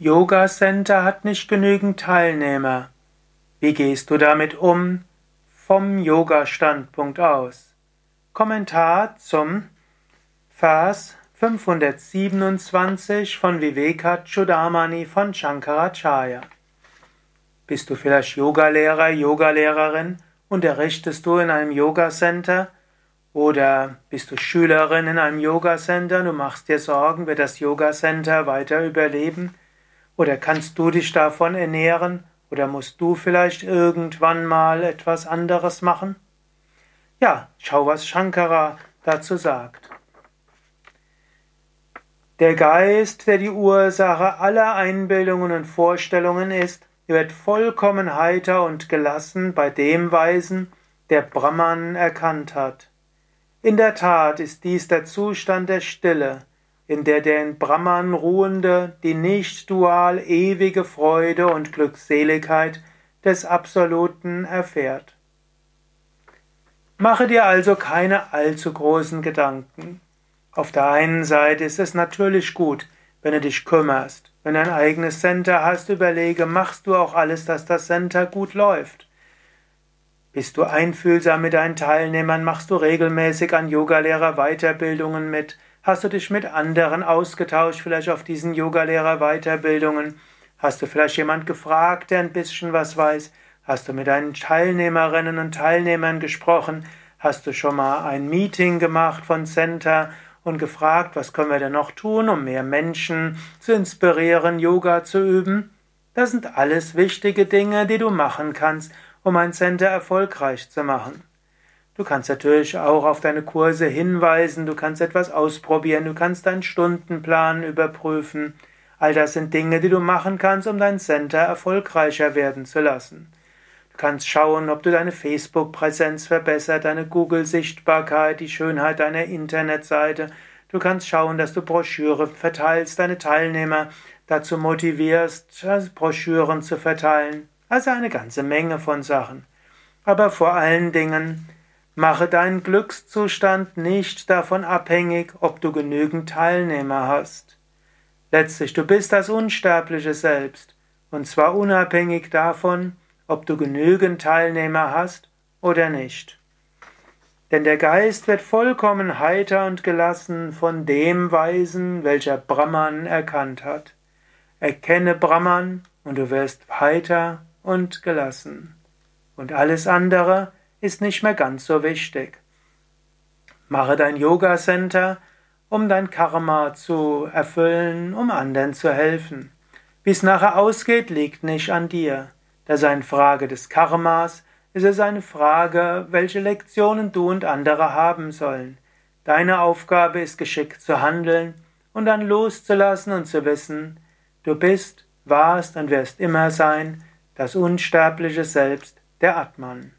Yoga Center hat nicht genügend Teilnehmer. Wie gehst du damit um vom Yoga-Standpunkt aus? Kommentar zum Vers 527 von Vivekachudamani von Shankaracharya. Bist du vielleicht Yogalehrer, Yogalehrerin? Unterrichtest du in einem Yoga Center? Oder bist du Schülerin in einem Yoga Center? Du machst dir Sorgen, wird das Yoga Center weiter überleben? Oder kannst du dich davon ernähren? Oder musst du vielleicht irgendwann mal etwas anderes machen? Ja, schau, was Shankara dazu sagt. Der Geist, der die Ursache aller Einbildungen und Vorstellungen ist, wird vollkommen heiter und gelassen bei dem Weisen, der Brahman erkannt hat. In der Tat ist dies der Zustand der Stille, in der der in Brahman ruhende, die nicht dual ewige Freude und Glückseligkeit des Absoluten erfährt. Mache dir also keine allzu großen Gedanken. Auf der einen Seite ist es natürlich gut, wenn du dich kümmerst. Wenn du ein eigenes Center hast, überlege, machst du auch alles, dass das Center gut läuft. Bist du einfühlsam mit deinen Teilnehmern, machst du regelmäßig an Yogalehrer Weiterbildungen mit, Hast du dich mit anderen ausgetauscht, vielleicht auf diesen Yogalehrer-Weiterbildungen? Hast du vielleicht jemand gefragt, der ein bisschen was weiß? Hast du mit deinen Teilnehmerinnen und Teilnehmern gesprochen? Hast du schon mal ein Meeting gemacht von Center und gefragt, was können wir denn noch tun, um mehr Menschen zu inspirieren, Yoga zu üben? Das sind alles wichtige Dinge, die du machen kannst, um ein Center erfolgreich zu machen. Du kannst natürlich auch auf deine Kurse hinweisen, du kannst etwas ausprobieren, du kannst deinen Stundenplan überprüfen. All das sind Dinge, die du machen kannst, um dein Center erfolgreicher werden zu lassen. Du kannst schauen, ob du deine Facebook-Präsenz verbessert, deine Google-Sichtbarkeit, die Schönheit deiner Internetseite. Du kannst schauen, dass du Broschüre verteilst, deine Teilnehmer dazu motivierst, Broschüren zu verteilen. Also eine ganze Menge von Sachen. Aber vor allen Dingen Mache deinen Glückszustand nicht davon abhängig, ob du genügend Teilnehmer hast. Letztlich, du bist das unsterbliche Selbst, und zwar unabhängig davon, ob du genügend Teilnehmer hast oder nicht. Denn der Geist wird vollkommen heiter und gelassen von dem Weisen, welcher Brahman erkannt hat. Erkenne Brahman und du wirst heiter und gelassen. Und alles andere ist nicht mehr ganz so wichtig. Mache dein Yoga Center, um dein Karma zu erfüllen, um anderen zu helfen. Wie es nachher ausgeht, liegt nicht an dir. Das ist eine Frage des Karmas, es ist eine Frage, welche Lektionen du und andere haben sollen. Deine Aufgabe ist geschickt zu handeln und dann loszulassen und zu wissen, du bist, warst und wirst immer sein, das unsterbliche Selbst, der Atman.